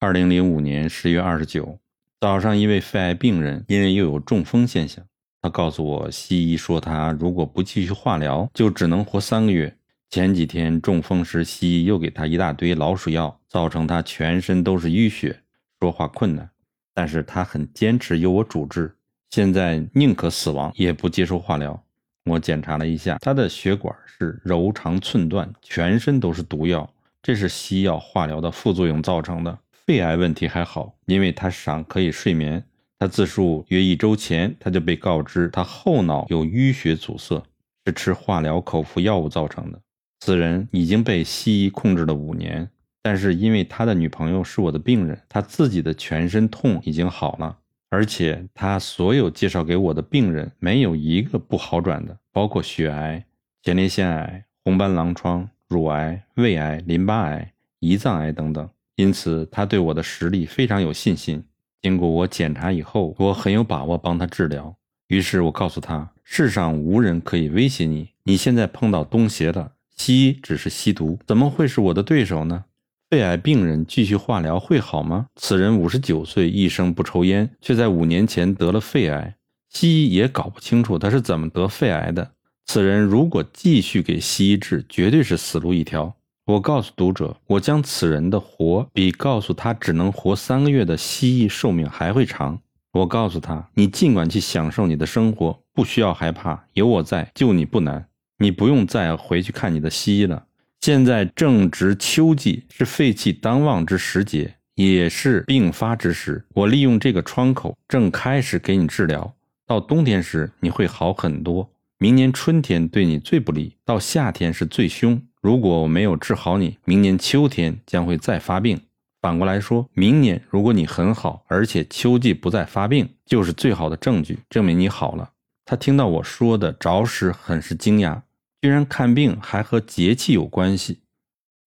二零零五年十月二十九早上，一位肺癌病人因为又有中风现象，他告诉我，西医说他如果不继续化疗，就只能活三个月。前几天中风时，西医又给他一大堆老鼠药，造成他全身都是淤血，说话困难。但是他很坚持由我主治，现在宁可死亡也不接受化疗。我检查了一下，他的血管是柔肠寸断，全身都是毒药，这是西药化疗的副作用造成的。肺癌问题还好，因为他尚可以睡眠。他自述约一周前，他就被告知他后脑有淤血阻塞，是吃化疗口服药物造成的。此人已经被西医控制了五年，但是因为他的女朋友是我的病人，他自己的全身痛已经好了。而且他所有介绍给我的病人没有一个不好转的，包括血癌、前列腺癌、红斑狼疮、乳癌、胃癌、淋巴癌、胰脏癌等等。因此，他对我的实力非常有信心。经过我检查以后，我很有把握帮他治疗。于是我告诉他：世上无人可以威胁你。你现在碰到东邪了，西医只是吸毒，怎么会是我的对手呢？肺癌病人继续化疗会好吗？此人五十九岁，一生不抽烟，却在五年前得了肺癌。西医也搞不清楚他是怎么得肺癌的。此人如果继续给西医治，绝对是死路一条。我告诉读者，我将此人的活比告诉他只能活三个月的西医寿命还会长。我告诉他，你尽管去享受你的生活，不需要害怕，有我在，救你不难。你不用再回去看你的西医了。现在正值秋季，是肺气当旺之时节，也是病发之时。我利用这个窗口，正开始给你治疗。到冬天时，你会好很多。明年春天对你最不利，到夏天是最凶。如果我没有治好你，明年秋天将会再发病。反过来说，明年如果你很好，而且秋季不再发病，就是最好的证据，证明你好了。他听到我说的着实很是惊讶。居然看病还和节气有关系。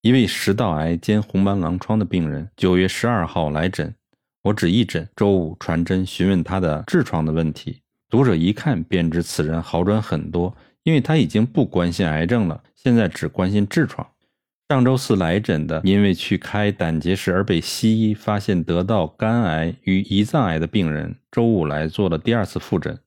一位食道癌兼红斑狼疮的病人，九月十二号来诊，我只一诊，周五传真询问他的痔疮的问题。读者一看便知此人好转很多，因为他已经不关心癌症了，现在只关心痔疮。上周四来诊的，因为去开胆结石而被西医发现得到肝癌与胰脏癌的病人，周五来做了第二次复诊，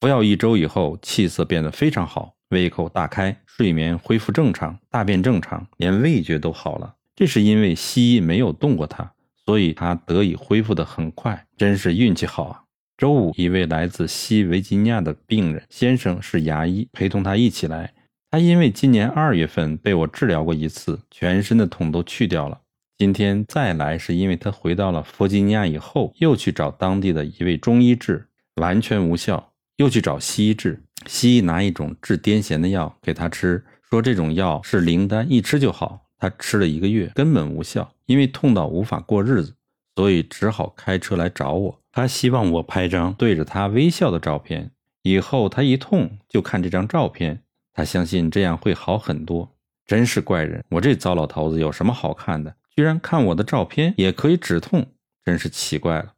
服药一周以后，气色变得非常好。胃口大开，睡眠恢复正常，大便正常，连味觉都好了。这是因为西医没有动过他，所以他得以恢复得很快，真是运气好啊！周五，一位来自西维吉尼亚的病人先生是牙医，陪同他一起来。他因为今年二月份被我治疗过一次，全身的痛都去掉了。今天再来是因为他回到了弗吉尼亚以后，又去找当地的一位中医治，完全无效，又去找西医治。西医拿一种治癫痫的药给他吃，说这种药是灵丹，一吃就好。他吃了一个月，根本无效，因为痛到无法过日子，所以只好开车来找我。他希望我拍张对着他微笑的照片，以后他一痛就看这张照片，他相信这样会好很多。真是怪人，我这糟老头子有什么好看的？居然看我的照片也可以止痛，真是奇怪了。